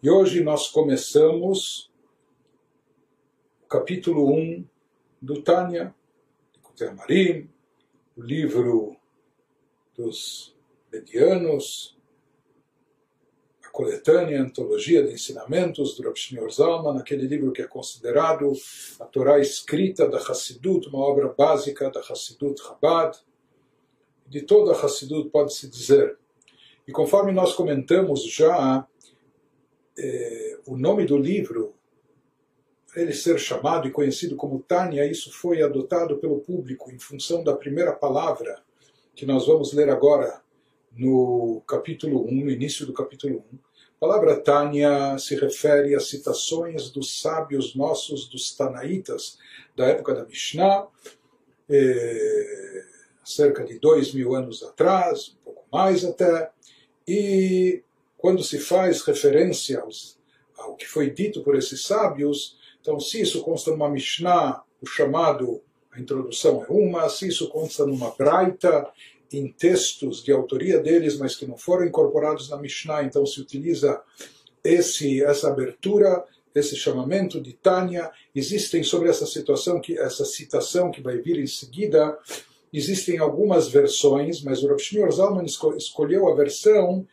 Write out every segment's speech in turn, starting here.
E hoje nós começamos o capítulo 1 do Tânia, de Kutemarim, o livro dos medianos, a coletânea, a antologia de ensinamentos do Rav Shneur Zalman, aquele livro que é considerado a Torá escrita da Hassidut, uma obra básica da Hassidut Chabad, de toda a Hassidut pode-se dizer. E conforme nós comentamos já, eh, o nome do livro, ele ser chamado e conhecido como Tânia, isso foi adotado pelo público em função da primeira palavra que nós vamos ler agora no capítulo 1, no início do capítulo 1. A palavra Tânia se refere às citações dos sábios nossos, dos Tanaitas, da época da Mishnah, eh, cerca de dois mil anos atrás, um pouco mais até, e quando se faz referência aos, ao que foi dito por esses sábios, então se isso consta numa Mishnah, o chamado, a introdução é uma, se isso consta numa Braita, em textos de autoria deles, mas que não foram incorporados na Mishnah, então se utiliza esse, essa abertura, esse chamamento de Tânia. Existem sobre essa situação, que essa citação que vai vir em seguida, existem algumas versões, mas o Rav Shneur Zalman escolheu a versão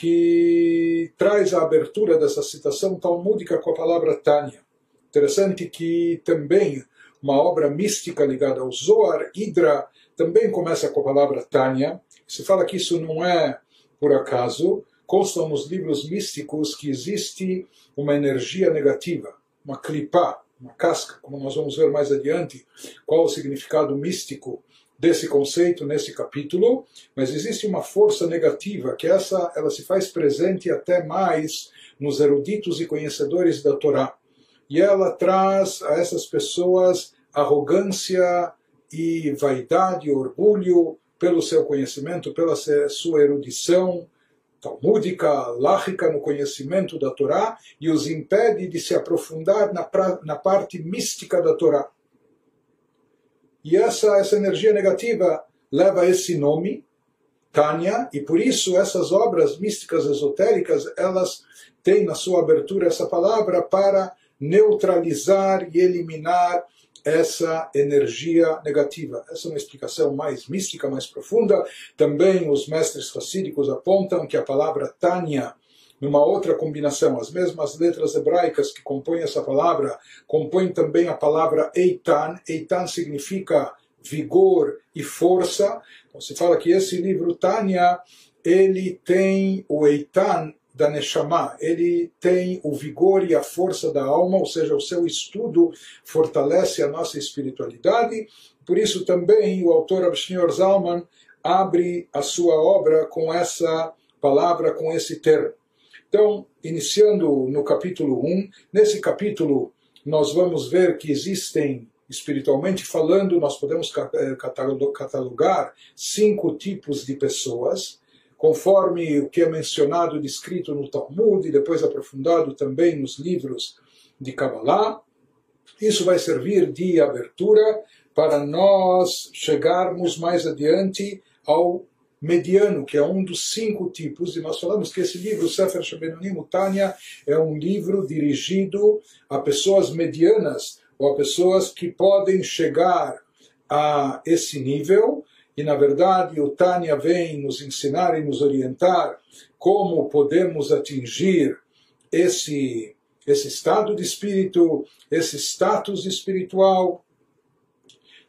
que traz a abertura dessa citação talmúdica com a palavra Tânia. Interessante que também uma obra mística ligada ao Zohar, Hidra, também começa com a palavra Tânia. Se fala que isso não é por acaso, constam nos livros místicos que existe uma energia negativa, uma clipá, uma casca, como nós vamos ver mais adiante, qual o significado místico desse conceito nesse capítulo, mas existe uma força negativa que essa ela se faz presente até mais nos eruditos e conhecedores da Torá. E ela traz a essas pessoas arrogância e vaidade, orgulho pelo seu conhecimento, pela sua erudição talmúdica, lágica no conhecimento da Torá e os impede de se aprofundar na, pra, na parte mística da Torá. E essa, essa energia negativa leva esse nome, Tânia, e por isso essas obras místicas esotéricas, elas têm na sua abertura essa palavra para neutralizar e eliminar essa energia negativa. Essa é uma explicação mais mística, mais profunda. Também os mestres racídicos apontam que a palavra Tânia, numa outra combinação, as mesmas letras hebraicas que compõem essa palavra, compõem também a palavra Eitan. Eitan significa vigor e força. Então se fala que esse livro Tânia, ele tem o Eitan da Neshama, ele tem o vigor e a força da alma, ou seja, o seu estudo fortalece a nossa espiritualidade. Por isso também o autor Abshneur Zalman abre a sua obra com essa palavra, com esse termo. Então, iniciando no capítulo 1, nesse capítulo nós vamos ver que existem, espiritualmente falando, nós podemos eh, catalogar cinco tipos de pessoas conforme o que é mencionado e descrito no Talmud e depois aprofundado também nos livros de Kabbalah. Isso vai servir de abertura para nós chegarmos mais adiante ao mediano, que é um dos cinco tipos, e nós falamos que esse livro, Sefer Shebenonim Tanya, é um livro dirigido a pessoas medianas, ou a pessoas que podem chegar a esse nível, e na verdade o Tânia vem nos ensinar e nos orientar como podemos atingir esse, esse estado de espírito, esse status espiritual.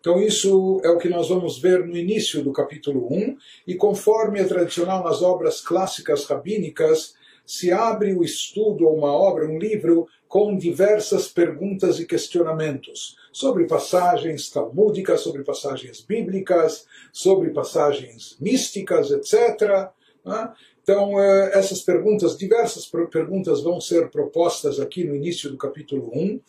Então, isso é o que nós vamos ver no início do capítulo 1, e conforme é tradicional nas obras clássicas rabínicas, se abre o estudo ou uma obra, um livro, com diversas perguntas e questionamentos sobre passagens talmúdicas, sobre passagens bíblicas, sobre passagens místicas, etc. Né? Então, eh, essas perguntas, diversas perguntas vão ser propostas aqui no início do capítulo 1.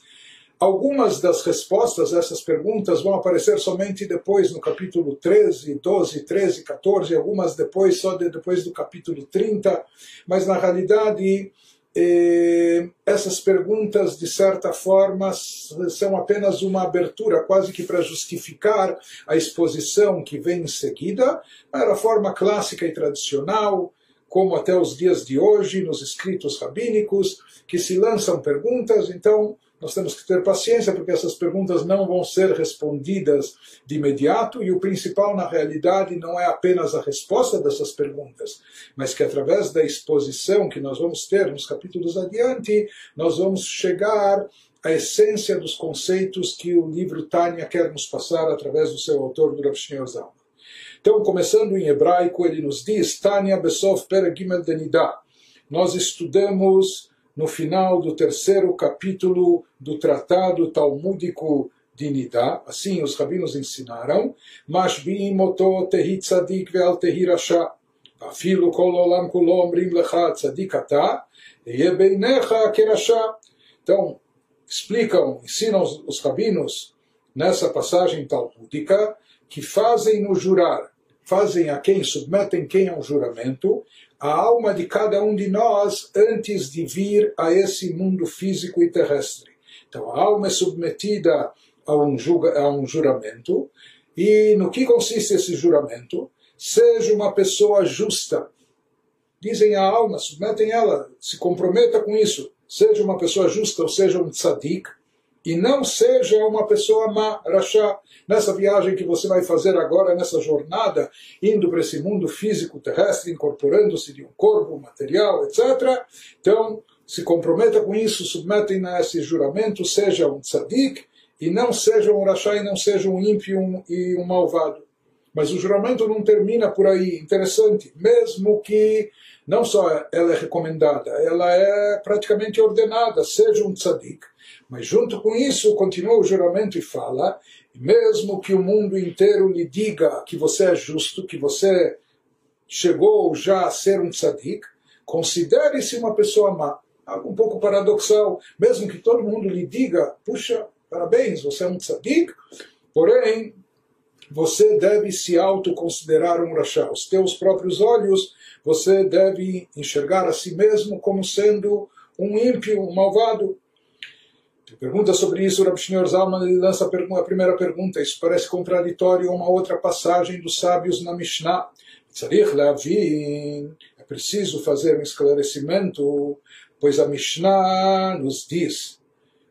Algumas das respostas a essas perguntas vão aparecer somente depois no capítulo 13, 12, 13, 14, algumas depois, só de, depois do capítulo 30, mas na realidade eh, essas perguntas, de certa forma, são apenas uma abertura, quase que para justificar a exposição que vem em seguida, era a forma clássica e tradicional, como até os dias de hoje, nos escritos rabínicos, que se lançam perguntas, então nós temos que ter paciência, porque essas perguntas não vão ser respondidas de imediato, e o principal, na realidade, não é apenas a resposta dessas perguntas, mas que através da exposição que nós vamos ter nos capítulos adiante, nós vamos chegar à essência dos conceitos que o livro Tânia quer nos passar através do seu autor, do Rav Zalman. Então, começando em hebraico, ele nos diz, Tânia Besov Peragimel Denida. Nós estudamos no final do terceiro capítulo do tratado talmúdico de Nidá, assim os rabinos ensinaram, Mas Mashbi'im oto tehi tzadik ve'al tehi rasha, afilo kol olam kulo omrim lecha tzadik ata, e'e yebeinecha kerasha. Então, explicam, ensinam os, rabinos nessa passagem talmúdica que fazem no jurar fazem a quem, submetem quem a um juramento, a alma de cada um de nós antes de vir a esse mundo físico e terrestre. Então, a alma é submetida a um, julga, a um juramento, e no que consiste esse juramento? Seja uma pessoa justa. Dizem a alma, submetem ela, se comprometa com isso. Seja uma pessoa justa, ou seja, um tzadik, e não seja uma pessoa má, rachá, nessa viagem que você vai fazer agora, nessa jornada, indo para esse mundo físico terrestre, incorporando-se de um corpo material, etc. Então, se comprometa com isso, submetem a esse juramento, seja um tzadik, e não seja um rachá, e não seja um ímpio e um malvado. Mas o juramento não termina por aí. Interessante. Mesmo que não só ela é recomendada, ela é praticamente ordenada, seja um tzadik, mas junto com isso, continua o juramento e fala: mesmo que o mundo inteiro lhe diga que você é justo, que você chegou já a ser um tzadik, considere-se uma pessoa má. Algo um pouco paradoxal, mesmo que todo mundo lhe diga: puxa, parabéns, você é um tzadik, porém, você deve se autoconsiderar um rachá. Os teus próprios olhos, você deve enxergar a si mesmo como sendo um ímpio, um malvado. Pergunta sobre isso, o Shneur Zalman ele lança a primeira pergunta. Isso parece contraditório a uma outra passagem dos sábios na Mishnah. É preciso fazer um esclarecimento, pois a Mishnah nos diz,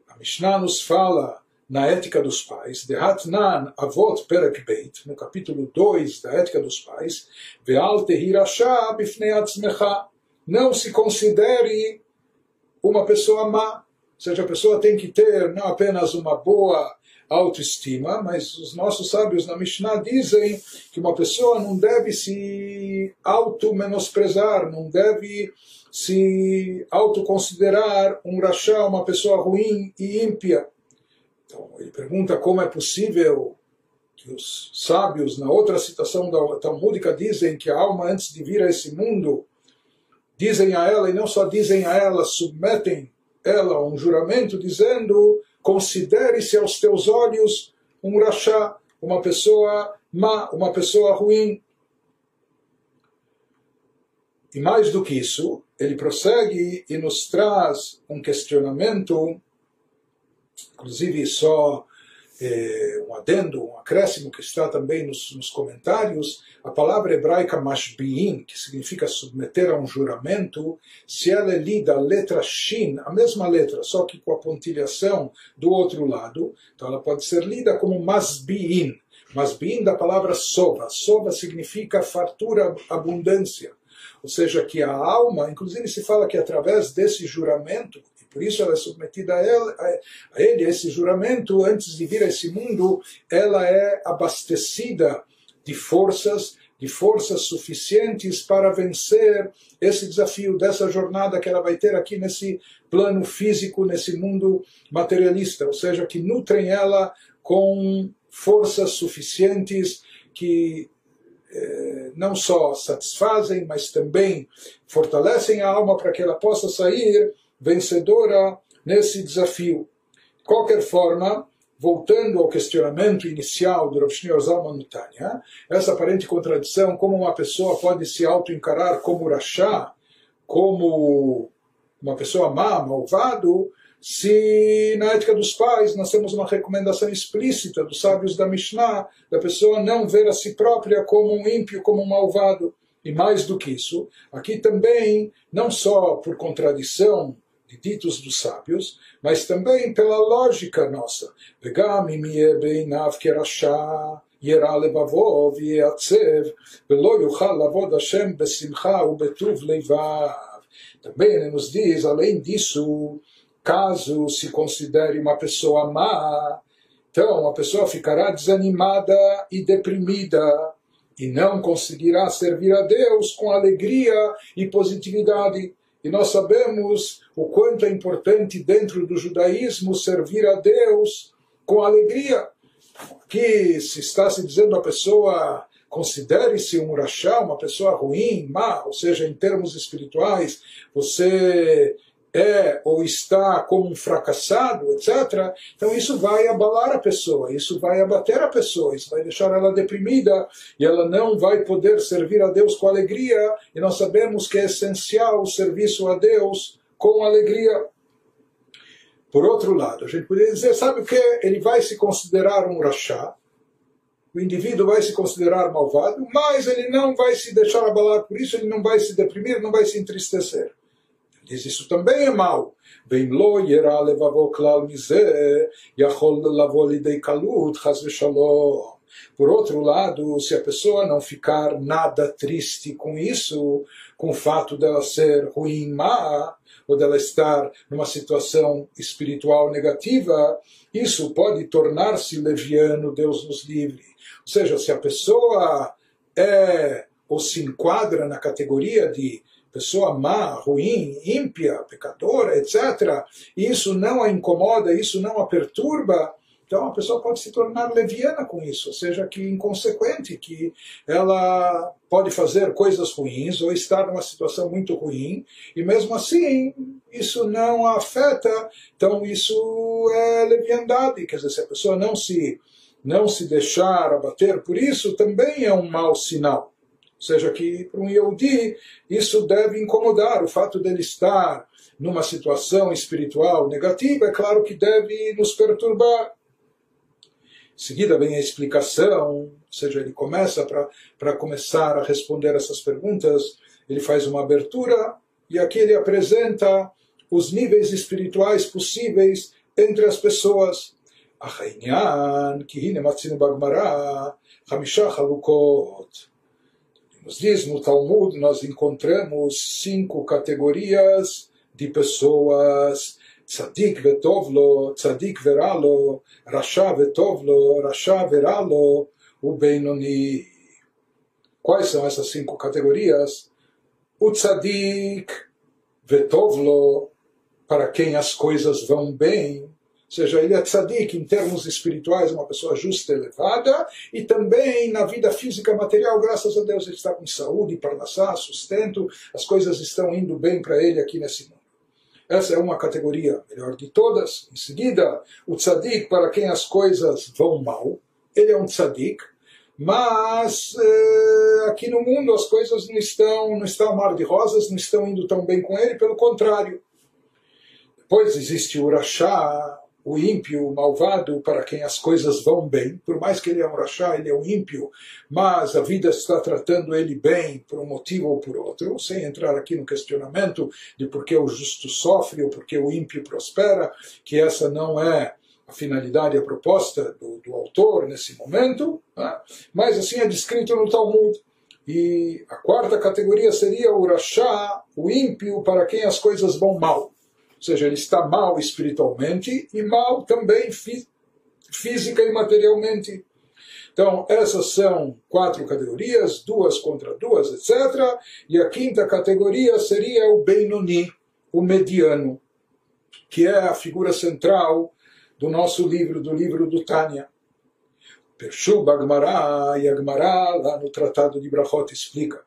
a Mishnah nos fala na Ética dos Pais, de Hatnan Avot Perek Beit, no capítulo 2 da Ética dos Pais, Ve'al Tehirasha Bifnei Atzmecha, não se considere uma pessoa má, seja, a pessoa tem que ter não apenas uma boa autoestima, mas os nossos sábios na Mishnah dizem que uma pessoa não deve se auto-menosprezar, não deve se autoconsiderar um rachá, uma pessoa ruim e ímpia. Então, ele pergunta como é possível que os sábios, na outra citação da Talmúdica, dizem que a alma, antes de vir a esse mundo, dizem a ela, e não só dizem a ela, submetem ela um juramento dizendo: considere-se aos teus olhos um rachá, uma pessoa má, uma pessoa ruim. E mais do que isso, ele prossegue e nos traz um questionamento, inclusive só é, um adendo, um acréscimo que está também nos, nos comentários, a palavra hebraica mashbi'in, que significa submeter a um juramento, se ela é lida a letra shin, a mesma letra, só que com a pontilhação do outro lado, então ela pode ser lida como masbi'in. Masbi'in da palavra sova. Sova significa fartura, abundância. Ou seja, que a alma, inclusive se fala que através desse juramento, por isso ela é submetida a ele, a ele, esse juramento, antes de vir a esse mundo, ela é abastecida de forças, de forças suficientes para vencer esse desafio dessa jornada que ela vai ter aqui nesse plano físico, nesse mundo materialista, ou seja, que nutrem ela com forças suficientes que eh, não só satisfazem, mas também fortalecem a alma para que ela possa sair vencedora nesse desafio. De qualquer forma, voltando ao questionamento inicial do Rav Shneur Zalman essa aparente contradição, como uma pessoa pode se auto-encarar como rachá, como uma pessoa má, malvado, se na ética dos pais nós temos uma recomendação explícita dos sábios da Mishnah, da pessoa não ver a si própria como um ímpio, como um malvado. E mais do que isso, aqui também, não só por contradição de ditos dos sábios, mas também pela lógica nossa. וגם אם יהיה בעיניו כרשע, ירע לבבו ויעצב, ולא יוכל לעבוד השם בשמחה ובטוב לבב. Também ele nos diz, além disso, caso se considere uma pessoa má, então a pessoa ficará desanimada e deprimida e não conseguirá servir a Deus com alegria e positividade. E nós sabemos o quanto é importante dentro do judaísmo servir a Deus com alegria. Aqui se está se dizendo a pessoa considere-se um rachá, uma pessoa ruim, má, ou seja, em termos espirituais, você é ou está como um fracassado, etc., então isso vai abalar a pessoa, isso vai abater a pessoa, isso vai deixar ela deprimida e ela não vai poder servir a Deus com alegria. E nós sabemos que é essencial o serviço a Deus com alegria. Por outro lado, a gente poderia dizer, sabe o que? Ele vai se considerar um rachá, o indivíduo vai se considerar malvado, mas ele não vai se deixar abalar por isso, ele não vai se deprimir, não vai se entristecer. Diz isso também é mal. ואם לא ירע לבבו כלל מזה, יכול לבוא לידי קלות, חס ושלום. Por outro lado, se a pessoa não ficar nada triste com isso, com o fato dela ser ruim, má, ou dela estar numa situação espiritual negativa, isso pode tornar-se leviano, Deus nos livre. Ou seja, se a pessoa é ou se enquadra na categoria de pessoa má, ruim, ímpia, pecadora, etc., isso não a incomoda, isso não a perturba, então a pessoa pode se tornar leviana com isso, ou seja, que inconsequente, que ela pode fazer coisas ruins ou estar numa situação muito ruim, e mesmo assim isso não a afeta, então isso é leviandade, quer dizer, se a pessoa não se, não se deixar abater por isso, também é um mau sinal. Ou seja, que para um Yehudi isso deve incomodar. O fato dele estar numa situação espiritual negativa, é claro que deve nos perturbar. Em seguida vem a explicação, ou seja, ele começa para começar a responder essas perguntas, ele faz uma abertura e aqui ele apresenta os níveis espirituais possíveis entre as pessoas. החעניין, כי הנה מצינו בגמרא חמישה חלוקות nos diz no Talmud, nós encontramos cinco categorias de pessoas. Tzadik vetovlo, tzadik veralo, rasha vetovlo, rasha veralo, o Benoni. Quais são essas cinco categorias? O tzadik vetovlo, para quem as coisas vão bem, seja, ele é tzadik em termos espirituais, uma pessoa justa elevada, e também na vida física material, graças a Deus, ele está com saúde, parnassá, sustento, as coisas estão indo bem para ele aqui nesse mundo. Essa é uma categoria melhor de todas. Em seguida, o tzadik, para quem as coisas vão mal, ele é um tzadik, mas eh, aqui no mundo as coisas não estão, não estão mar de rosas, não estão indo tão bem com ele, pelo contrário. Depois existe o Urachá, o ímpio, o malvado, para quem as coisas vão bem, por mais que ele é um rachá, ele é um ímpio, mas a vida está tratando ele bem por um motivo ou por outro, sem entrar aqui no questionamento de por que o justo sofre ou por que o ímpio prospera, que essa não é a finalidade, a proposta do, do autor nesse momento, né? mas assim é descrito no Talmud. E a quarta categoria seria o rachá, o ímpio, para quem as coisas vão mal ou seja, ele está mal espiritualmente e mal também física e materialmente. Então, essas são quatro categorias, duas contra duas, etc. E a quinta categoria seria o Benoni, o mediano, que é a figura central do nosso livro, do livro do Tânia. Pershu Bagmará e Agmará, lá no Tratado de Brachot, explica.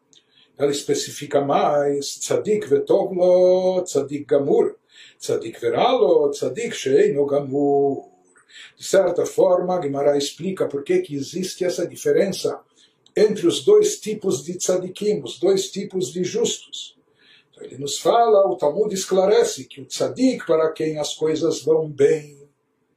Ela especifica mais, Tzadik Vetovlo, Tzadik Gamur. Tzadik veralo, tzadik sheino gamur. De certa forma, Guimarães explica por que, existe essa diferença entre os dois tipos de tzadikim, os dois tipos de justos. Então, ele nos fala, o Talmud esclarece que o tzadik, para quem as coisas vão bem,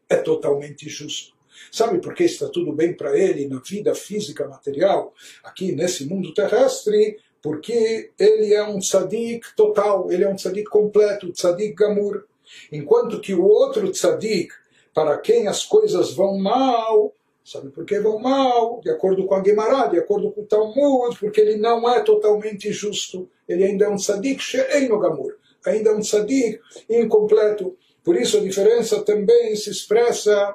é totalmente justo. Sabe por que está tudo bem para ele na vida física material, aqui nesse mundo terrestre? Porque ele é um tzadik total, ele é um tzadik completo, tzadik gamur. Enquanto que o outro tzadik, para quem as coisas vão mal, sabe por que vão mal? De acordo com a Gemara, de acordo com o Talmud, porque ele não é totalmente justo. Ele ainda é um tzadik she'eino gamur, ainda é um tzadik incompleto. Por isso a diferença também se expressa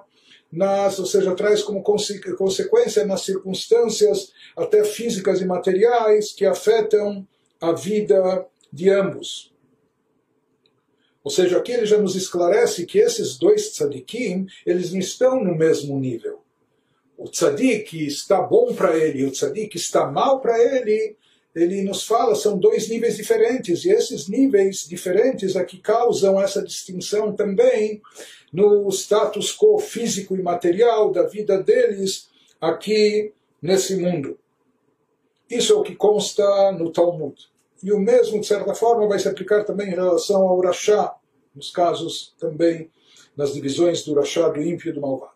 nas, ou seja, traz como consequência nas circunstâncias até físicas e materiais que afetam a vida de ambos. Ou seja, aqui ele já nos esclarece que esses dois tzadikim, eles não estão no mesmo nível. O tzadik está bom para ele e o tzadik está mal para ele, ele nos fala, são dois níveis diferentes, e esses níveis diferentes é que causam essa distinção também no status quo físico e material da vida deles aqui nesse mundo. Isso é o que consta no Talmud. E o mesmo, de certa forma, vai se aplicar também em relação ao Urachá, nos casos também, nas divisões do Urachá, do ímpio e do malvado.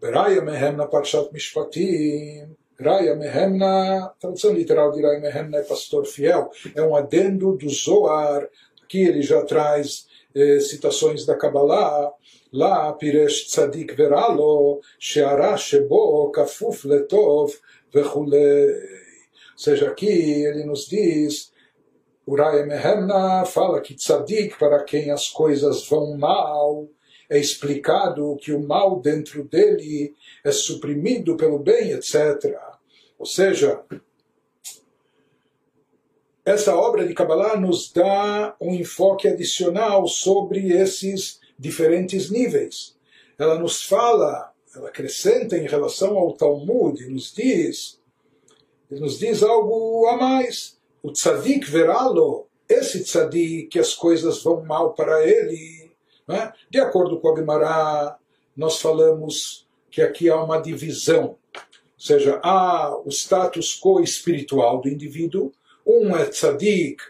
Beraya mehem na Parshat Mishpatim, Raya Mehemna, tradução literal de Raya Mehemna é pastor fiel, é um adendo do Zoar, que ele já traz eh, citações da Kabbalah, lá Piresh Tzadik Veralo, Sheara Shebo, Kafuf Letov, Vechulei. Ou seja, aqui ele nos diz, Uraya Mehemna fala que Tzadik, para quem as coisas vão mal, é explicado que o mal dentro dele é suprimido pelo bem, etc. Ou seja, essa obra de Kabbalah nos dá um enfoque adicional sobre esses diferentes níveis. Ela nos fala, ela acrescenta em relação ao Talmud e nos diz, nos diz algo a mais. O tzadik verá-lo, esse tzadik que as coisas vão mal para ele, né? De acordo com a Gemara, nós falamos que aqui há uma divisão, ou seja, há o status quo espiritual do indivíduo, um é tzadik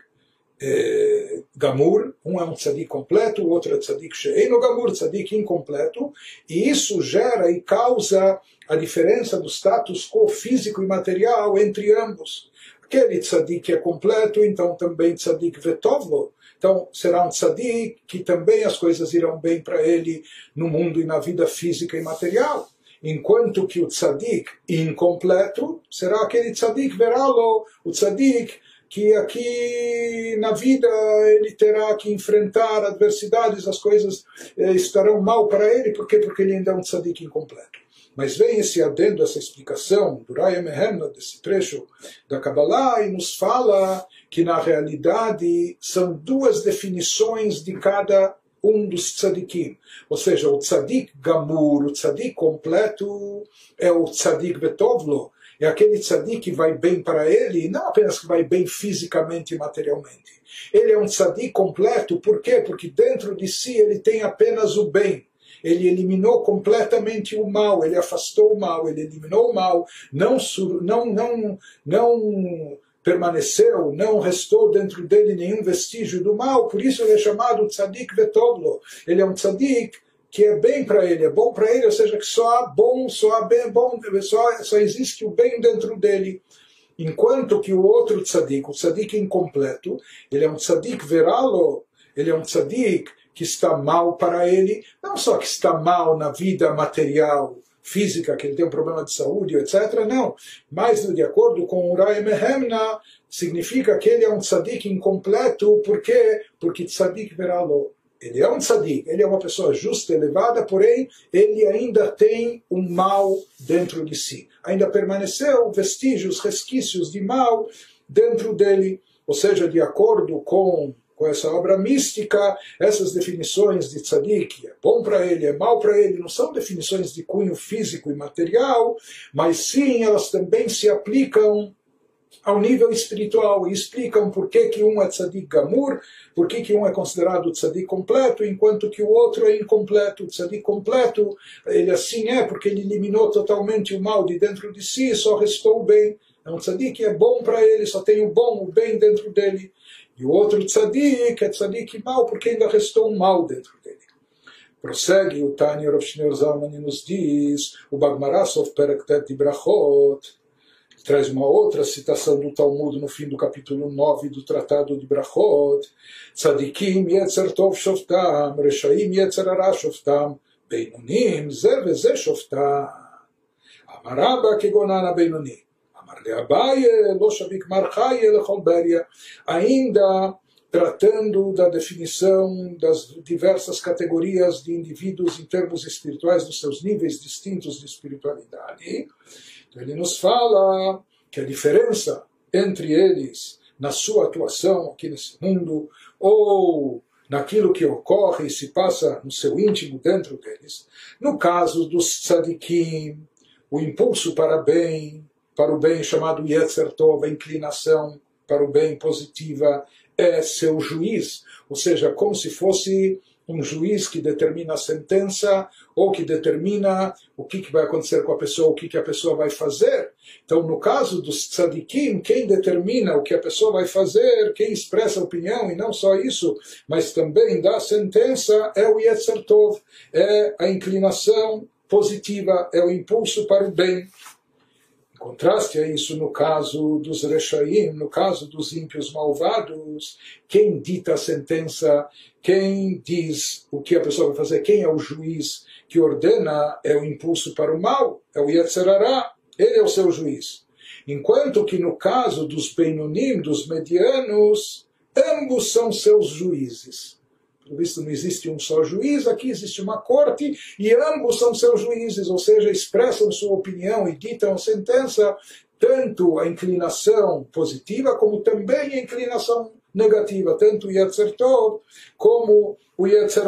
é, gamur, um é um tzadik completo, o outro é tzadik sheino gamur, tzadik incompleto, e isso gera e causa a diferença do status quo físico e material entre ambos. Aquele tzadik é completo, então também tzadik vetovlo, então, será um tzadik que também as coisas irão bem para ele no mundo e na vida física e material. Enquanto que o tzadik incompleto será aquele tzadik verá-lo, o tzadik que aqui na vida ele terá que enfrentar adversidades, as coisas eh, estarão mal para ele, por quê? Porque ele ainda é um tzadik incompleto. Mas vem esse adendo, essa explicação do Raya Meherna, desse trecho da Kabbalah, e nos fala que na realidade são duas definições de cada um dos tzadikim. Ou seja, o tzadik gamur, o tzadik completo, é o tzadik betovlo, é aquele tzadik que vai bem para ele, não apenas que vai bem fisicamente e materialmente. Ele é um tzadik completo, por quê? Porque dentro de si ele tem apenas o bem. Ele eliminou completamente o mal, ele afastou o mal, ele eliminou o mal, não, não, não, não permaneceu, não restou dentro dele nenhum vestígio do mal, por isso ele é chamado tzadik vetoblo. Ele é um tzadik que é bem para ele, é bom para ele, ou seja, que só há bom, só há bem, bom, só, só existe o bem dentro dele. Enquanto que o outro tzadik, o tzadik incompleto, ele é um tzadik veralo, ele é um tzadik que está mal para ele, não só que está mal na vida material, física, que ele tem um problema de saúde, etc. Não. Mas, de acordo com Urai Mehemna, significa que ele é um tzadik incompleto. Por quê? Porque tzadik veralo. Ele é um tzadik, ele é uma pessoa justa, elevada, porém, ele ainda tem um mal dentro de si. Ainda permaneceu vestígios, resquícios de mal dentro dele. Ou seja, de acordo com com essa obra mística, essas definições de tzadik, é bom para ele, é mal para ele, não são definições de cunho físico e material, mas sim elas também se aplicam ao nível espiritual e explicam por que, que um é tzadik gamur, por que, que um é considerado tzadik completo, enquanto que o outro é incompleto. O tzadik completo, ele assim é porque ele eliminou totalmente o mal de dentro de si, só restou o bem. É um tzadik que é bom para ele, só tem o bom, o bem dentro dele. E o outro tzadik é tzadik mal, porque ainda restou um mal dentro dele. Prossegue o Tânia Rav Shneur Zalman e nos diz, o Bagmarasov Peraktet de Brachot, traz uma outra citação do Talmud no fim do capítulo 9 do Tratado de Brachot. Tzadikim yetzer tov shoftam, reshaim yetzer ara shoftam, beinonim ze veze shoftam. Amaraba kegonana beinoni. Ainda tratando da definição das diversas categorias de indivíduos em termos espirituais, dos seus níveis distintos de espiritualidade. Então ele nos fala que a diferença entre eles na sua atuação aqui nesse mundo ou naquilo que ocorre e se passa no seu íntimo dentro deles, no caso dos tzadikim, o impulso para bem, para o bem chamado Yetzer Tov, a inclinação para o bem positiva, é seu juiz, ou seja, como se fosse um juiz que determina a sentença ou que determina o que, vai acontecer com a pessoa, o que, a pessoa vai fazer. Então, no caso dos tzadikim, quem determina o que a pessoa vai fazer, quem expressa a opinião, e não só isso, mas também dá sentença, é o Yetzer Tov, é a inclinação positiva, é o impulso para o bem contraste a isso no caso dos Rechaim, no caso dos ímpios malvados, quem dita a sentença, quem diz o que a pessoa vai fazer, quem é o juiz que ordena é o impulso para o mal, é o Yetzerará, ele é o seu juiz. Enquanto que no caso dos Beinonim, dos medianos, ambos são seus juízes pelo visto não existe um só juiz, aqui existe uma corte e ambos são seus juízes, ou seja, expressam sua opinião e ditam sentença, tanto a inclinação positiva como também a inclinação negativa, tanto o Yetzer Tov como o Yetzer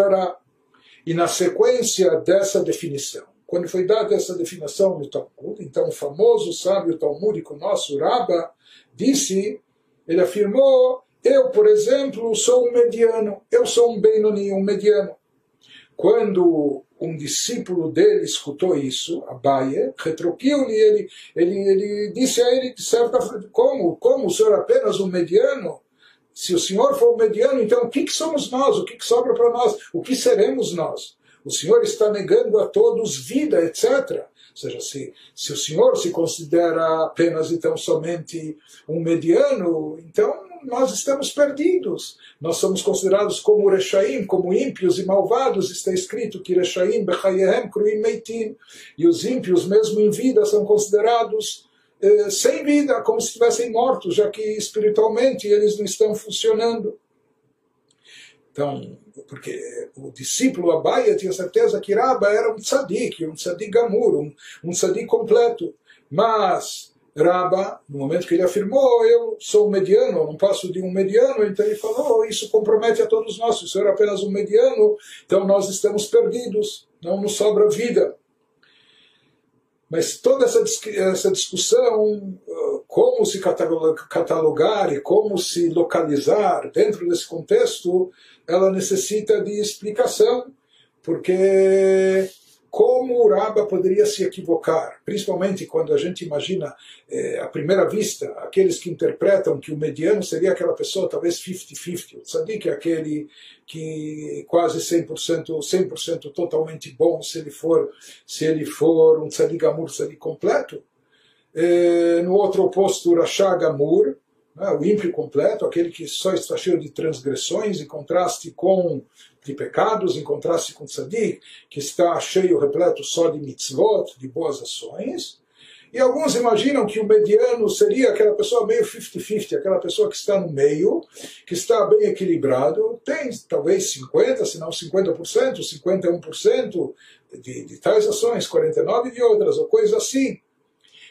E na sequência dessa definição, quando foi dada essa definição no Talmud, então o famoso sábio talmúdico nosso, Rabba, disse, ele afirmou eu, por exemplo, sou um mediano, eu sou um Benoni, um mediano. Quando um discípulo dele escutou isso, Abaye, retroquiu-lhe, ele, ele, ele disse a ele, de certa forma, como? Como o senhor é apenas um mediano? Se o senhor for um mediano, então o que, que somos nós? O que, que sobra para nós? O que seremos nós? O senhor está negando a todos vida, etc. Ou seja, se, se o senhor se considera apenas então somente um mediano, então nós estamos perdidos. Nós somos considerados como Rechaim, como ímpios e malvados. Está escrito que Rechaim bechayehem kruim meitim. E os ímpios, mesmo em vida, são considerados eh, sem vida, como se estivessem mortos, já que espiritualmente eles não estão funcionando. Então, porque o discípulo Abaia tinha certeza que Rabba era um tzadik, um tzadik gamur, um, um tzadik completo. Mas Raba, no momento que ele afirmou, eu sou um mediano, não passo de um mediano, então ele falou, isso compromete a todos nós, se o senhor é apenas um mediano, então nós estamos perdidos, não nos sobra vida. Mas toda essa, essa discussão, uh, como se catalogar e como se localizar dentro desse contexto, ela necessita de explicação, porque como o poderia se equivocar, principalmente quando a gente imagina eh, à primeira vista aqueles que interpretam que o mediano seria aquela pessoa talvez 50-50, o tzadik é aquele que quase 100%, 100% totalmente bom se ele for se ele for um tzadik amur, tzadik completo. Eh, no outro oposto, o Rasha Gamur, né, o ímpio completo, aquele que só está cheio de transgressões, em contraste com de pecados, em contraste com Tzadik, que está cheio, repleto só de mitzvot, de boas ações. E alguns imaginam que o mediano seria aquela pessoa meio 50-50, aquela pessoa que está no meio, que está bem equilibrado, tem talvez 50%, se não 50%, 51% de, de tais ações, 49% de outras, ou coisa assim.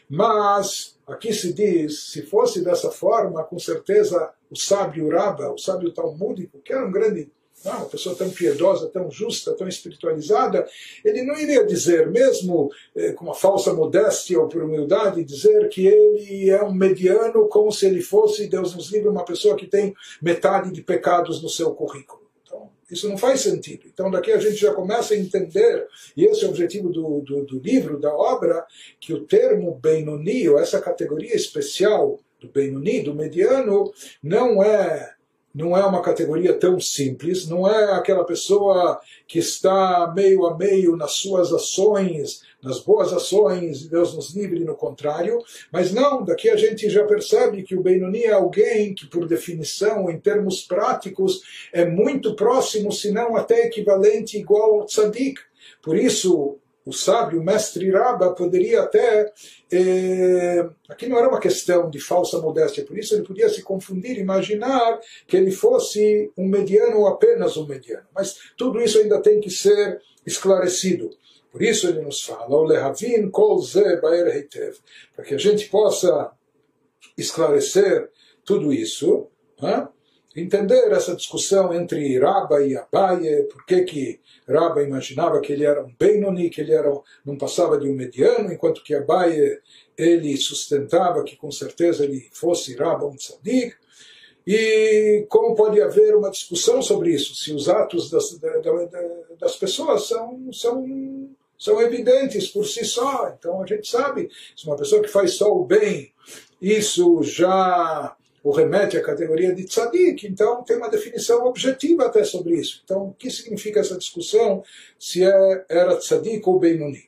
Mas, aqui se diz, se fosse dessa forma, com certeza o sábio Rabba, o sábio talmúdico, que era um grande não, uma pessoa tão piedosa, tão justa, tão espiritualizada, ele não iria dizer, mesmo eh, com uma falsa modéstia ou por humildade, dizer que ele é um mediano como se ele fosse, Deus nos livre, uma pessoa que tem metade de pecados no seu currículo. Isso não faz sentido. Então, daqui a gente já começa a entender, e esse é o objetivo do, do, do livro, da obra, que o termo Benoni, ou essa categoria especial do Benoni, do mediano, não é não é uma categoria tão simples, não é aquela pessoa que está meio a meio nas suas ações, nas boas ações, Deus nos livre no contrário, mas não, daqui a gente já percebe que o Benoni é alguém que, por definição, em termos práticos, é muito próximo, se não até equivalente, igual ao tzadik. Por isso, o sábio, o mestre Rabba, poderia até. Eh, aqui não era uma questão de falsa modéstia, por isso ele podia se confundir, imaginar que ele fosse um mediano ou apenas um mediano. Mas tudo isso ainda tem que ser esclarecido. Por isso ele nos fala, lehavin kol para que a gente possa esclarecer tudo isso, né? entender essa discussão entre Rabba e Abaye, por que que Rabba imaginava que ele era um Benoni, que ele era, não passava de um mediano, enquanto que Abaye ele sustentava que com certeza ele fosse Rabba um tzadik. E como pode haver uma discussão sobre isso, se os atos das, das pessoas são, são, são evidentes por si só. Então a gente sabe, se uma pessoa que faz só o bem, isso já o remete à categoria de tzadik, então tem uma definição objetiva até sobre isso. Então, o que significa essa discussão se é, era tzadik ou Benoni?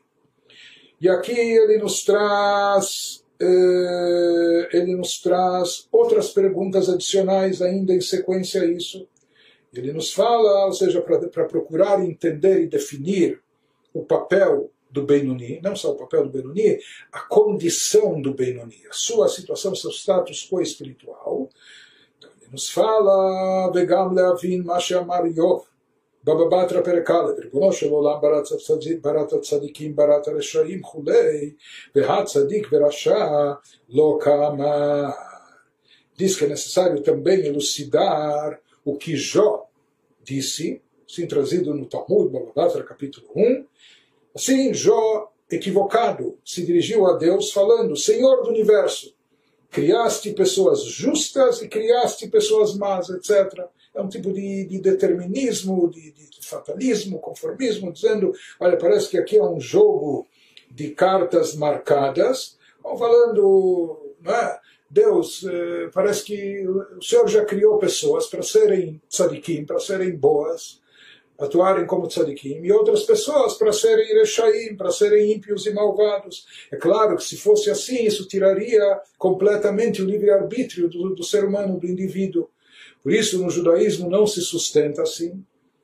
E aqui ele nos traz eh, ele nos traz outras perguntas adicionais ainda em sequência a isso. Ele nos fala, ou seja, para procurar entender e definir o papel do Benoni, não só o papel do Benoni, a condição do Benoni, a sua situação, seu status quo espiritual. Então ele nos fala, Vegam leavin masha amar Yov, בבא פרק א', ריבונו של עולם בראת הצדיקים, בראת הרשעים כולי, והצדיק ורשע לא כאמר. Diz que é necessário também elucidar o que Jó disse, sim trazido no Talmud, Bababatra, capítulo 1, Assim, Jó, equivocado, se dirigiu a Deus falando: Senhor do universo, criaste pessoas justas e criaste pessoas más, etc. É um tipo de, de determinismo, de, de, fatalismo, conformismo, dizendo: olha, parece que aqui é um jogo de cartas marcadas. Vão falando, não é? Deus, eh, parece que o Senhor já criou pessoas para serem tzadikim, para serem boas, atuarem como tzadikim, e outras pessoas para serem rechaim, para serem ímpios e malvados. É claro que se fosse assim, isso tiraria completamente o livre-arbítrio do, do ser humano, do indivíduo. Por isso, no judaísmo não se sustenta assim.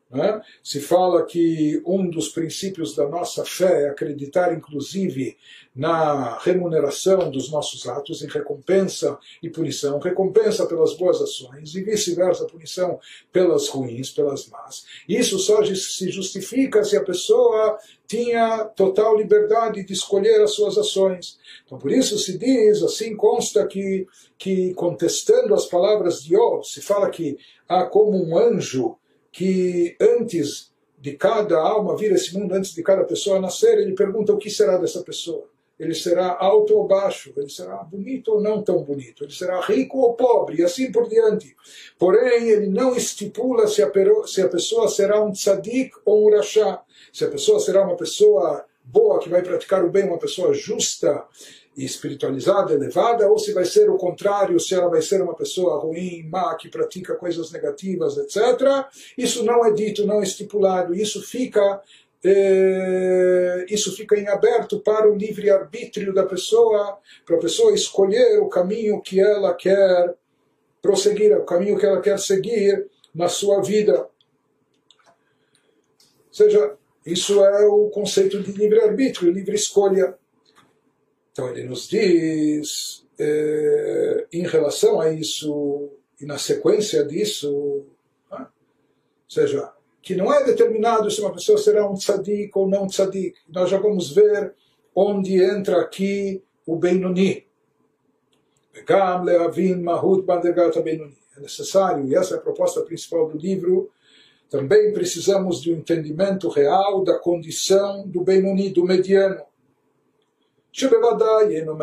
Né? Se fala que um dos princípios da nossa fé é acreditar, inclusive, na remuneração dos nossos atos, em recompensa e punição, recompensa pelas boas ações e vice-versa, punição pelas ruins, pelas más. Isso só se justifica se a pessoa tinha total liberdade de escolher as suas ações. Então, por isso se diz, assim consta que, que contestando as palavras de Job, se fala que há como um anjo que antes de cada alma vir esse mundo, antes de cada pessoa nascer, ele pergunta o que será dessa pessoa. Ele será alto ou baixo, ele será bonito ou não tão bonito, ele será rico ou pobre, e assim por diante. Porém, ele não estipula se a, se a pessoa será um tzadik ou um rachá, se a pessoa será uma pessoa boa que vai praticar o bem, uma pessoa justa espiritualizada, elevada, ou se vai ser o contrário, se ela vai ser uma pessoa ruim, má, que pratica coisas negativas, etc. Isso não é dito, não é estipulado, isso fica é, isso fica em aberto para o livre arbítrio da pessoa, para a pessoa escolher o caminho que ela quer prosseguir, o caminho que ela quer seguir na sua vida. Ou seja, isso é o conceito de livre arbítrio, livre escolha. Então ele nos diz, é, em relação a isso, e na sequência disso, né? ou seja, que não é determinado se uma pessoa será um tzadik ou não tzadik. Nós já vamos ver onde entra aqui o Benoni. É necessário, e essa é a proposta principal do livro, também precisamos de um entendimento real da condição do Benoni, do mediano no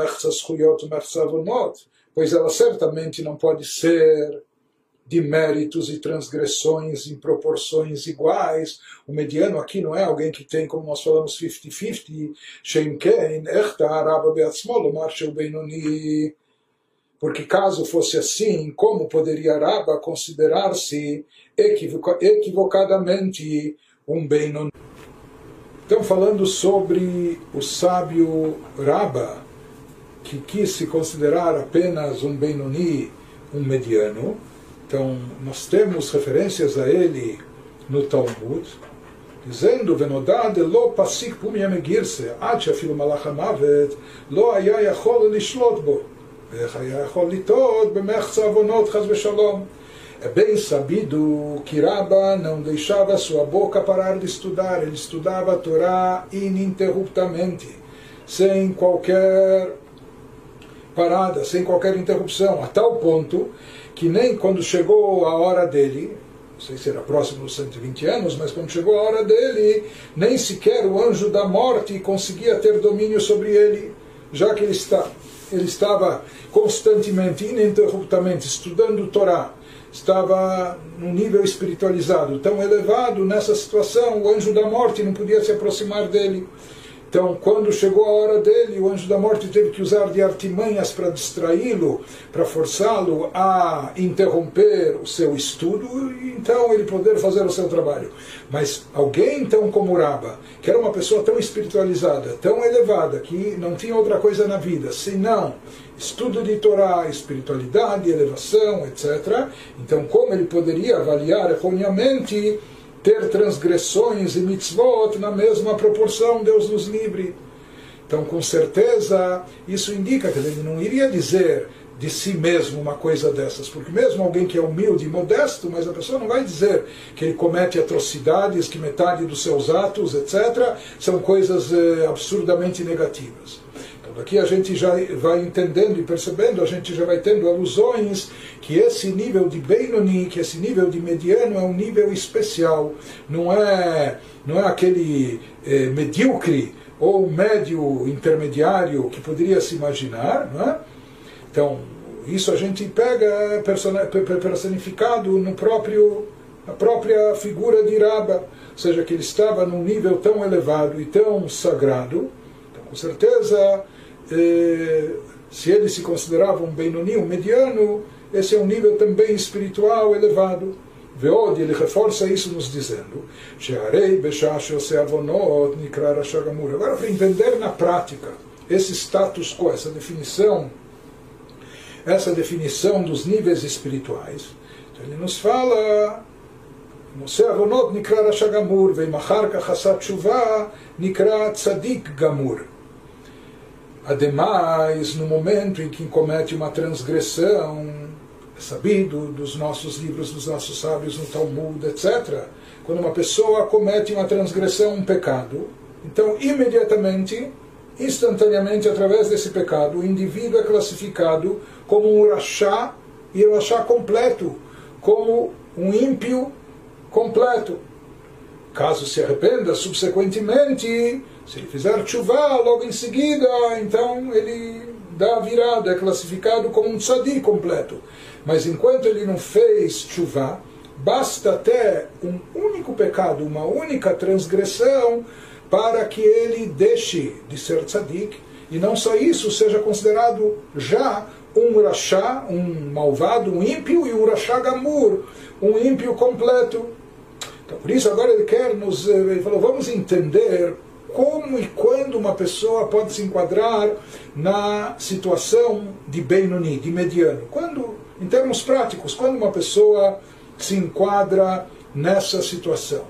pois ela certamente não pode ser de méritos e transgressões em proporções iguais. O mediano aqui não é alguém que tem, como nós falamos, 50-50, Porque caso fosse assim, como poderia Araba considerar-se equivocadamente um Benoni? Estamos falando sobre o sábio Raba, que quis se considerar apenas um Benoni, um mediano. Então, nós temos referências a ele no Talmud, dizendo, ונודע דלא פסיק פומיה מגירסה, עד שאפילו מלאך המוות לא היה יכול לשלוט בו. ואיך היה יכול לטעות במחצה עוונות, חס ושלום. é bem sabido que Rabba não deixava sua boca parar de estudar, ele estudava a Torá ininterruptamente, sem qualquer parada, sem qualquer interrupção, a tal ponto que nem quando chegou a hora dele, não sei se era próximo dos 120 anos, mas quando chegou a hora dele, nem sequer o anjo da morte conseguia ter domínio sobre ele, já que ele, está, ele estava constantemente, ininterruptamente estudando Torá, estava num nível espiritualizado tão elevado, nessa situação, o anjo da morte não podia se aproximar dele. Então, quando chegou a hora dele, o anjo da morte teve que usar de artimanhas para distraí-lo, para forçá-lo a interromper o seu estudo, e então ele poder fazer o seu trabalho. Mas alguém tão como Raba, que era uma pessoa tão espiritualizada, tão elevada, que não tinha outra coisa na vida senão estudo de Torá, espiritualidade, elevação, etc. Então, como ele poderia avaliar erroneamente ter transgressões e mitzvot na mesma proporção, Deus nos livre. Então, com certeza, isso indica que ele não iria dizer de si mesmo uma coisa dessas, porque mesmo alguém que é humilde e modesto, mas a pessoa não vai dizer que ele comete atrocidades, que metade dos seus atos, etc., são coisas eh, absurdamente negativas. Aqui a gente já vai entendendo e percebendo, a gente já vai tendo alusões que esse nível de Benoni, que esse nível de mediano é um nível especial, não é, não é aquele é, medíocre ou médio intermediário que poderia se imaginar, não é? Então, isso a gente pega personificado no próprio na própria figura de Iraba, ou seja, que ele estava num nível tão elevado e tão sagrado, então, com certeza eh, se ele se considerava um Benoni, um mediano, esse é um nível também espiritual elevado. Veod, ele reforça isso nos dizendo, Agora, para entender na prática esse status quo, essa definição, essa definição dos níveis espirituais, então ele nos fala נושא עוונות נקרא רשע גמור, ואם אחר כך עשה תשובה נקרא צדיק גמור. Ademais, no momento em que comete uma transgressão, é sabido dos nossos livros, dos nossos sábios no Talmud, etc., quando uma pessoa comete uma transgressão, um pecado, então imediatamente, instantaneamente, através desse pecado, o indivíduo é classificado como um rachá, e o rachá completo, como um ímpio completo. Caso se arrependa, subsequentemente, se ele fizer chuva logo em seguida, então ele dá a virada, é classificado como um tzadi completo. Mas enquanto ele não fez chuva, basta até um único pecado, uma única transgressão, para que ele deixe de ser tzadik, e não só isso, seja considerado já um rachá, um malvado, um ímpio, e um rachá gamur, um ímpio completo. Então, por isso agora ele quer nos, eh, ele falou, vamos entender como e quando uma pessoa pode se enquadrar na situação de Benoni, de mediano. Quando, em termos práticos, quando uma pessoa se enquadra nessa situação.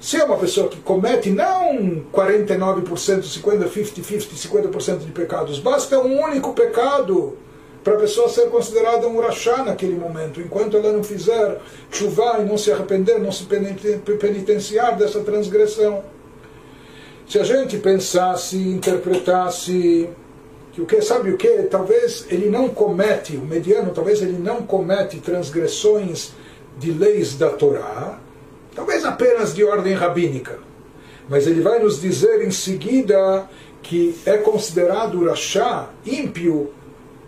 Se é uma pessoa que comete não 49%, 50, 50, 50, 50% de pecados, basta um único pecado para a pessoa ser considerada um rachá naquele momento, enquanto ela não fizer chuva e não se arrepender, não se penitenciar dessa transgressão. Se a gente pensasse, interpretasse que o que sabe o que, talvez ele não comete, o mediano, talvez ele não comete transgressões de leis da Torá, talvez apenas de ordem rabínica, mas ele vai nos dizer em seguida que é considerado rachá, ímpio,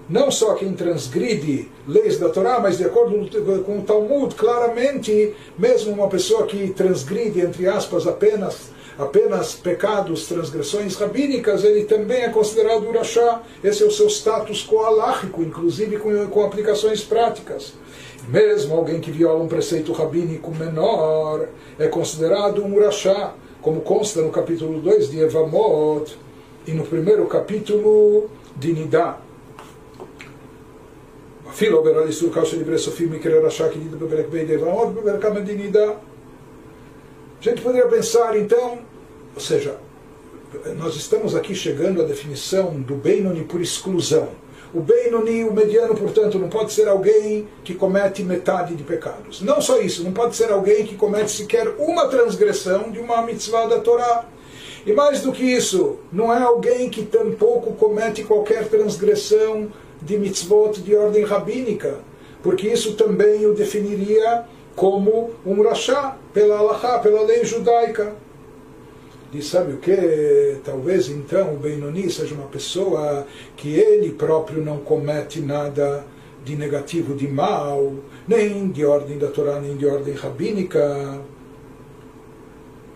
não só quem transgride leis da Torá, mas de acordo com o Talmud, claramente, mesmo uma pessoa que transgride, entre aspas, apenas apenas pecados, transgressões rabínicas, ele também é considerado urachá. Esse é o seu status coalárrico, inclusive com, com aplicações práticas. Mesmo alguém que viola um preceito rabínico menor é considerado um urachá. como consta no capítulo 2 de Evamot e no primeiro capítulo de Nidá. אפילו עובר על איסור קל של דברי סופים מקרה רשע כדיד בפרק ב' דברות בפרק המדינida. a gente poderia pensar então, ou seja, nós estamos aqui chegando à definição do Benoni por exclusão. O Benoni, o mediano, portanto, não pode ser alguém que comete metade de pecados. Não só isso, não pode ser alguém que comete sequer uma transgressão de uma mitzvah da Torá. E mais do que isso, não é alguém que tampouco comete qualquer transgressão de mitzvot de ordem rabínica, porque isso também o definiria como um rachá, pela alahá, pela lei judaica. E sabe o que? Talvez então o Benoni seja uma pessoa que ele próprio não comete nada de negativo, de mal, nem de ordem da Torá, nem de ordem rabínica,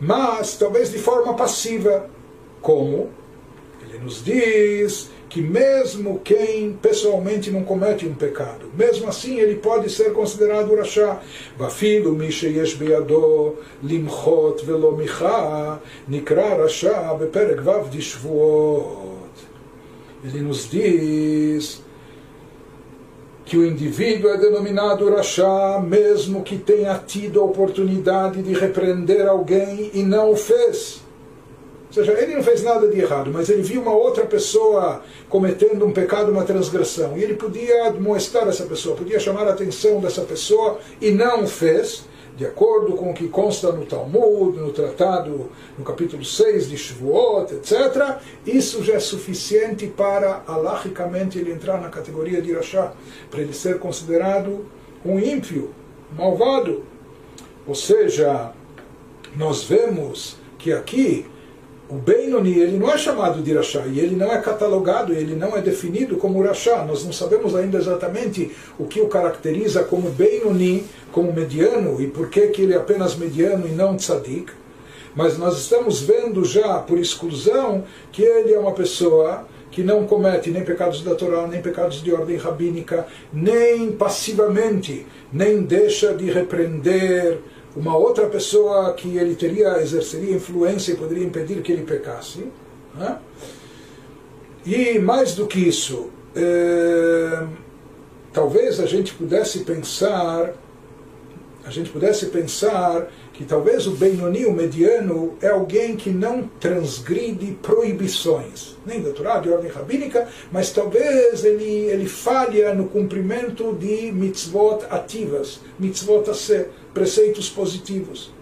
mas talvez de forma passiva. Como? Ele nos diz que mesmo quem pessoalmente não comete um pecado, mesmo assim ele pode ser considerado rachá. Vafilu misheyesh limchot velo micha nikra beperek vav Ele nos diz que o indivíduo é denominado rachá mesmo que tenha tido a oportunidade de repreender alguém e não o fez. Ou seja, ele não fez nada de errado, mas ele viu uma outra pessoa cometendo um pecado, uma transgressão. E ele podia admoestar essa pessoa, podia chamar a atenção dessa pessoa e não fez, de acordo com o que consta no Talmud, no tratado, no capítulo 6 de Shavuot, etc. Isso já é suficiente para, alahicamente, ele entrar na categoria de Irachá, para ele ser considerado um ímpio, malvado. Ou seja, nós vemos que aqui o Benoni, ele não é chamado de Irachá, e ele não é catalogado, ele não é definido como Irachá. Nós não sabemos ainda exatamente o que o caracteriza como Benoni, como mediano, e por que, que ele é apenas mediano e não tzadik. Mas nós estamos vendo já, por exclusão, que ele é uma pessoa que não comete nem pecados da Torá, nem pecados de ordem rabínica, nem passivamente, nem deixa de repreender uma outra pessoa que ele teria exerceria influência e poderia impedir que ele pecasse. Né? E mais do que isso, é, talvez a gente pudesse pensar, a gente pudesse pensar que talvez o Benoni, o mediano, é alguém que não transgride proibições, nem da Torá, de ordem rabínica, mas talvez ele, ele falha no cumprimento de mitzvot ativas, mitzvot a ser preceitos positivos.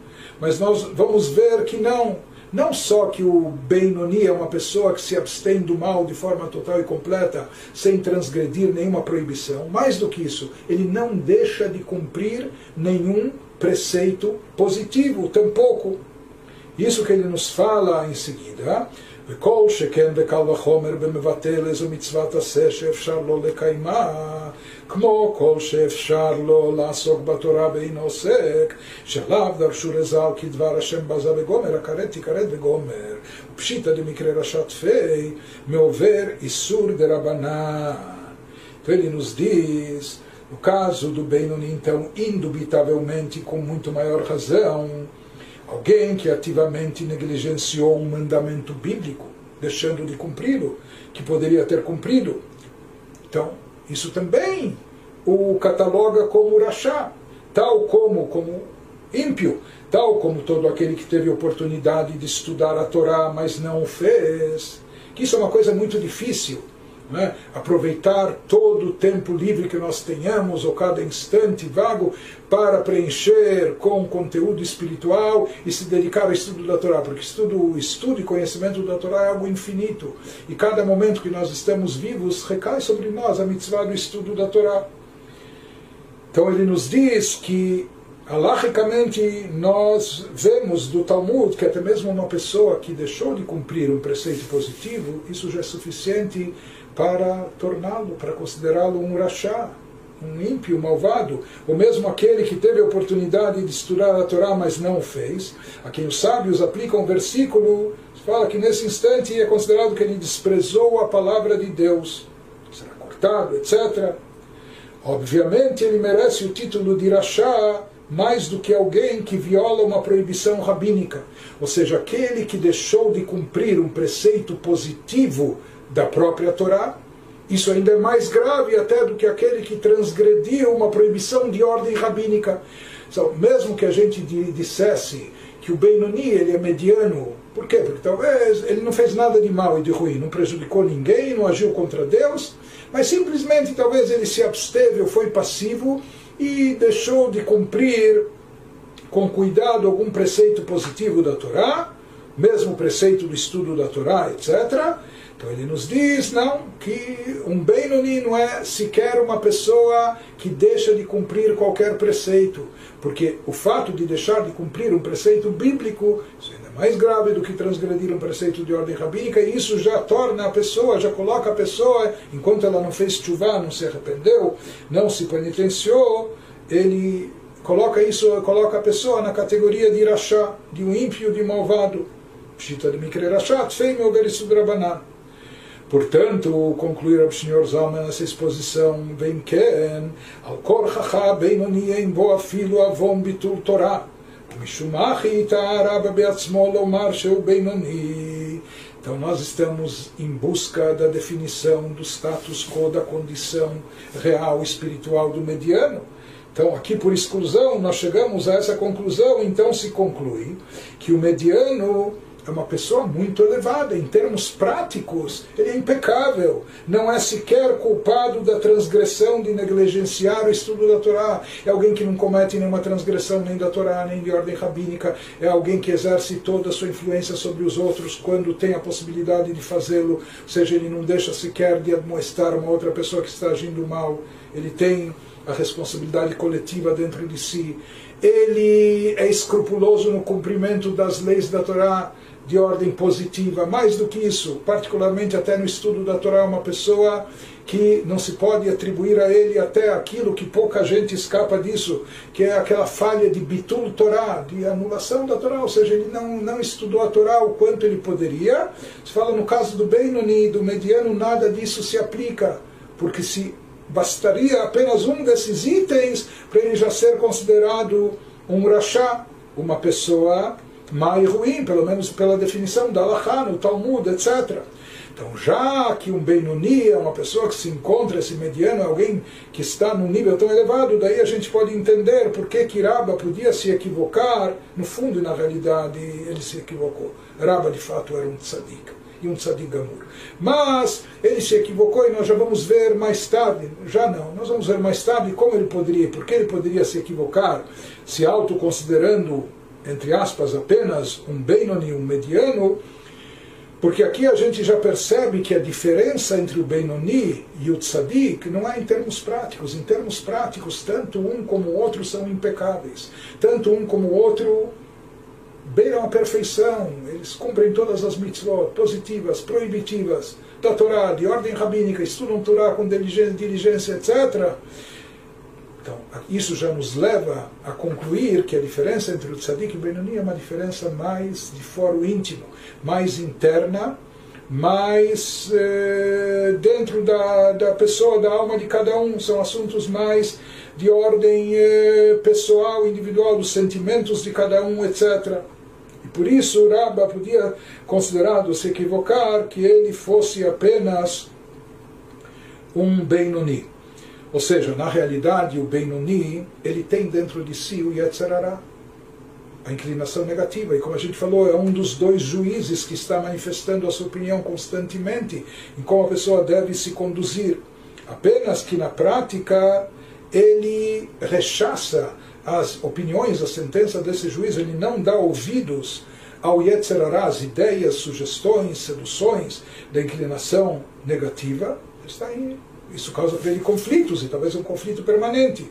Mas nós vamos ver que não. Não só que o Benoni é uma pessoa que se abstém do mal de forma total e completa, sem transgredir nenhuma proibição. Mais do que isso, ele não deixa de cumprir nenhum preceito positivo, tampouco. Isso que ele nos fala em seguida. וכל שכן וקל וחומר במבטל איזו מצוות עשה שאפשר לו לקיימה כמו כל שאפשר לו לעסוק בתורה באין עוסק, שלאו דרשו לז"ל כדבר השם בזה וגומר, הכרת תכרת וגומר, ופשיטא דמקרה רשת פי, מעובר איסור דרבנן. Então ele nos diz, no caso do Benoni, então, indubitavelmente, com muito maior razão, alguém que ativamente negligenciou um mandamento bíblico, deixando de cumpri-lo, que poderia ter cumprido. Então, isso também o cataloga como rachá, tal como, como ímpio, tal como todo aquele que teve oportunidade de estudar a Torá, mas não o fez. Que isso é uma coisa muito difícil né? aproveitar todo o tempo livre que nós tenhamos, ou cada instante vago, para preencher com conteúdo espiritual e se dedicar ao estudo da Torá, porque estudo, estudo e conhecimento da Torá é algo infinito, e cada momento que nós estamos vivos recai sobre nós a mitzvah do estudo da Torá. Então ele nos diz que Alahicamente, nós vemos do Talmud que até mesmo uma pessoa que deixou de cumprir um preceito positivo, isso já é suficiente para torná-lo, para considerá-lo um rachá, um ímpio, malvado, ou mesmo aquele que teve a oportunidade de estudar a Torá, mas não o fez, a quem os sábios aplicam um versículo, fala que nesse instante é considerado que ele desprezou a palavra de Deus, será cortado, etc. Obviamente ele merece o título de rachá, mais do que alguém que viola uma proibição rabínica, ou seja, aquele que deixou de cumprir um preceito positivo da própria Torá. Isso ainda é mais grave até do que aquele que transgrediu uma proibição de ordem rabínica. Então, mesmo que a gente dissesse que o Benoni ele é mediano, por quê? Porque talvez ele não fez nada de mal e de ruim, não prejudicou ninguém, não agiu contra Deus, mas simplesmente talvez ele se absteve ou foi passivo e deixou de cumprir com cuidado algum preceito positivo da Torá, mesmo preceito do estudo da Torá, etc. Então ele nos diz, não, que um Benoni não é sequer uma pessoa que deixa de cumprir qualquer preceito, porque o fato de deixar de cumprir um preceito bíblico, isso ainda é mais grave do que transgredir um preceito de ordem rabínica, e isso já torna a pessoa, já coloca a pessoa, enquanto ela não fez chuvá, não se arrependeu, não se penitenciou, ele coloca isso, coloca a pessoa na categoria de irachá, de um ímpio, de malvado. Pshita de Mikre Rashat, feio Oberisud Rabanan. Portanto, concluir o Senhor Zalman nessa exposição, vem ken, al kor chacha beinoni em bo afilo avon bitul Torah, mishumachi ta'araba beatzmo lomar sheu beinoni. Então nós estamos em busca da definição do status quo, da condição real espiritual do mediano. Então, aqui por exclusão, nós chegamos a essa conclusão, então se conclui que o mediano é uma pessoa muito elevada. Em termos práticos, ele é impecável. Não é sequer culpado da transgressão de negligenciar o estudo da Torá. É alguém que não comete nenhuma transgressão nem da Torá, nem de ordem rabínica. É alguém que exerce toda a sua influência sobre os outros quando tem a possibilidade de fazê-lo. Ou seja, ele não deixa sequer de admoestar uma outra pessoa que está agindo mal. Ele tem a responsabilidade coletiva dentro de si. Ele é escrupuloso no cumprimento das leis da Torá de ordem positiva. Mais do que isso, particularmente até no estudo da Torá, uma pessoa que não se pode atribuir a ele até aquilo que pouca gente escapa disso, que é aquela falha de bitul Torá, de anulação da Torá, ou seja, ele não, não estudou a Torá o quanto ele poderia. Se fala no caso do Benoni, do mediano, nada disso se aplica, porque se bastaria apenas um desses itens para ele já ser considerado um rachá, uma pessoa e ruim, pelo menos pela definição da Alahá, no Talmud, etc. Então, já que um Benoni é uma pessoa que se encontra, esse mediano, é alguém que está num nível tão elevado, daí a gente pode entender por que, que Raba podia se equivocar, no fundo e na realidade ele se equivocou. Raba de fato era um tzadik, e um tzadik gamur. Mas ele se equivocou e nós já vamos ver mais tarde, já não, nós vamos ver mais tarde como ele poderia, por que ele poderia se equivocar, se autoconsiderando entre aspas, apenas um Benoni, um mediano, porque aqui a gente já percebe que a diferença entre o Benoni e o Tzadik não é em termos práticos. Em termos práticos, tanto um como o outro são impecáveis. Tanto um como o outro beiram a perfeição. Eles cumprem todas as mitzvot positivas, proibitivas da Torá, de ordem rabínica, estudam Torá com diligência, etc. Então, isso já nos leva a concluir que a diferença entre o tzadik e o Benoni é uma diferença mais de foro íntimo, mais interna, mais eh, dentro da, da pessoa, da alma de cada um. São assuntos mais de ordem eh, pessoal, individual, dos sentimentos de cada um, etc. E por isso o Rabba podia considerado se equivocar que ele fosse apenas um Benoni. Ou seja, na realidade, o Benoni, ele tem dentro de si o Yetzerará, a inclinação negativa. E como a gente falou, é um dos dois juízes que está manifestando a sua opinião constantemente em como a pessoa deve se conduzir. Apenas que na prática ele rechaça as opiniões, a sentença desse juiz, ele não dá ouvidos ao Yetzerará, as ideias, sugestões, seduções da inclinação negativa, está em isso causa para ele conflitos, e talvez um conflito permanente.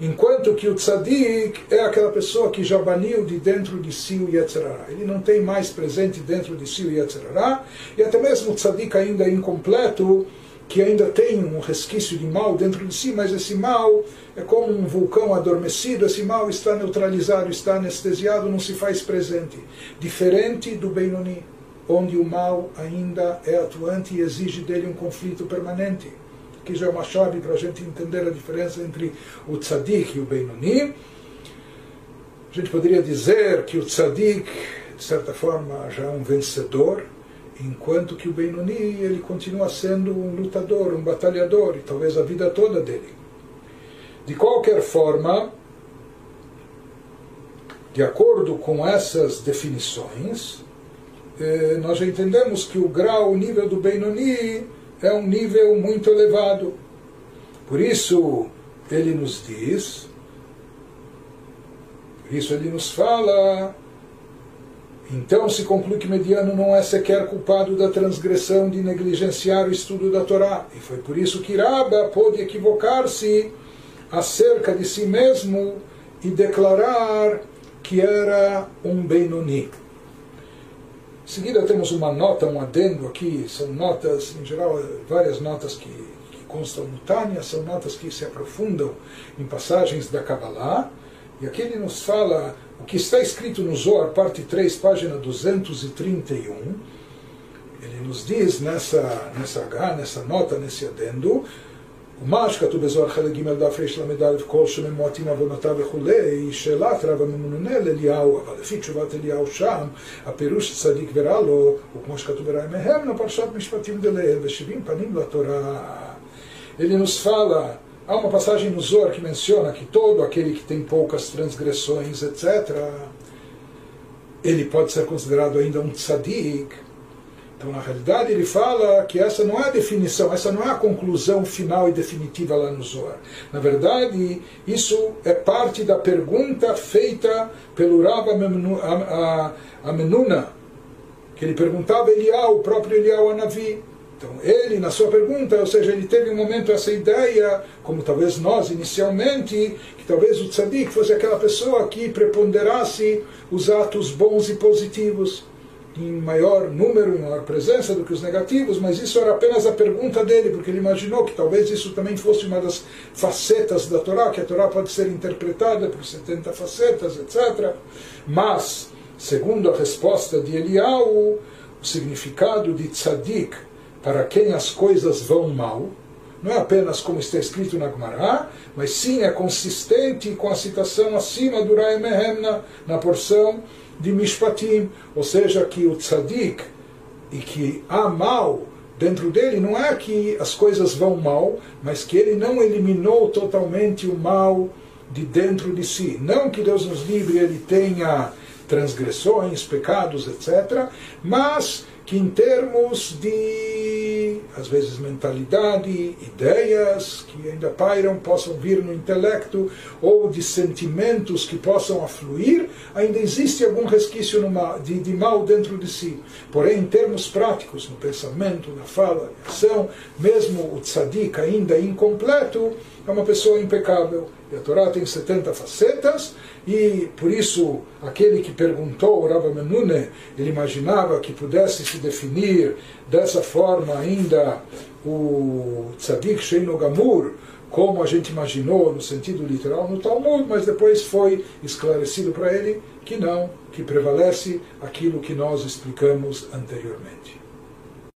Enquanto que o tzadik é aquela pessoa que já baniu de dentro de si o Yetzirah. Ele não tem mais presente dentro de si o Yetzirah, e até mesmo o tzadik ainda é incompleto, que ainda tem um resquício de mal dentro de si, mas esse mal é como um vulcão adormecido, esse mal está neutralizado, está anestesiado, não se faz presente. Diferente do Benoni, onde o mal ainda é atuante e exige dele um conflito permanente que já é uma chave para a gente entender a diferença entre o tzadik e o Benoni. A gente poderia dizer que o tzadik, de certa forma, já é um vencedor, enquanto que o Benoni ele continua sendo um lutador, um batalhador, e talvez a vida toda dele. De qualquer forma, de acordo com essas definições, eh, nós já entendemos que o grau, o nível do Benoni é um nível muito elevado. Por isso, ele nos diz, por isso ele nos fala, então se conclui que Mediano não é sequer culpado da transgressão de negligenciar o estudo da Torá. E foi por isso que Rabba pôde equivocar-se acerca de si mesmo e declarar que era um Benoni. Em seguida temos uma nota, um adendo aqui, são notas, em geral, várias notas que, que constam no Tânia, são notas que se aprofundam em passagens da Kabbalah, e aqui ele nos fala o que está escrito no Zohar, parte 3, página 231, ele nos diz nessa, nessa, nessa nota, nesse adendo, ומה שכתוב בזוהר חלק ג' דף רל"א כל שממועטים עוונותיו וכולי, שאלת רב הממונה לאליהו, אבל לפי תשובת אליהו שם, הפירוש צדיק ורע לו, הוא כמו שכתוב ברעי מהם, לפרשת משפטים דלאל, ושבעים פנים לתורה. Ele nos fala, há uma passagem no Zohar que menciona que todo aquele que tem poucas transgressões, etc., ele pode ser considerado ainda um tzadik, então, na realidade, ele fala que essa não é a definição, essa não é a conclusão final e definitiva lá no Zohar. Na verdade, isso é parte da pergunta feita pelo Rav Amenuna, que ele perguntava a Elial, o próprio Elial Anavi. Então, ele, na sua pergunta, ou seja, ele teve um momento essa ideia, como talvez nós inicialmente, que talvez o tzadik fosse aquela pessoa que preponderasse os atos bons e positivos em maior número, em maior presença do que os negativos, mas isso era apenas a pergunta dele, porque ele imaginou que talvez isso também fosse uma das facetas da Torá, que a Torá pode ser interpretada por 70 facetas, etc. Mas, segundo a resposta de Eliau, o significado de tzadik, para quem as coisas vão mal, não é apenas como está escrito na Gemara, mas sim é consistente com a citação acima do Mehemna, na porção de Mishpatim, ou seja, que o tzadik e que há mal dentro dele, não é que as coisas vão mal, mas que ele não eliminou totalmente o mal de dentro de si. Não que Deus nos livre, ele tenha transgressões, pecados, etc., mas que em termos de, às vezes, mentalidade, ideias que ainda pairam, possam vir no intelecto, ou de sentimentos que possam afluir, ainda existe algum resquício de, mal dentro de si. Porém, em termos práticos, no pensamento, na fala, na ação, mesmo o tzadik ainda incompleto, é uma pessoa impecável. E a Torá tem 70 facetas, e por isso aquele que perguntou, Rav Menune, ele imaginava que pudesse se definir dessa forma ainda o Tzadik Sheino Gamur, como a gente imaginou no sentido literal no Talmud, mas depois foi esclarecido para ele que não, que prevalece aquilo que nós explicamos anteriormente.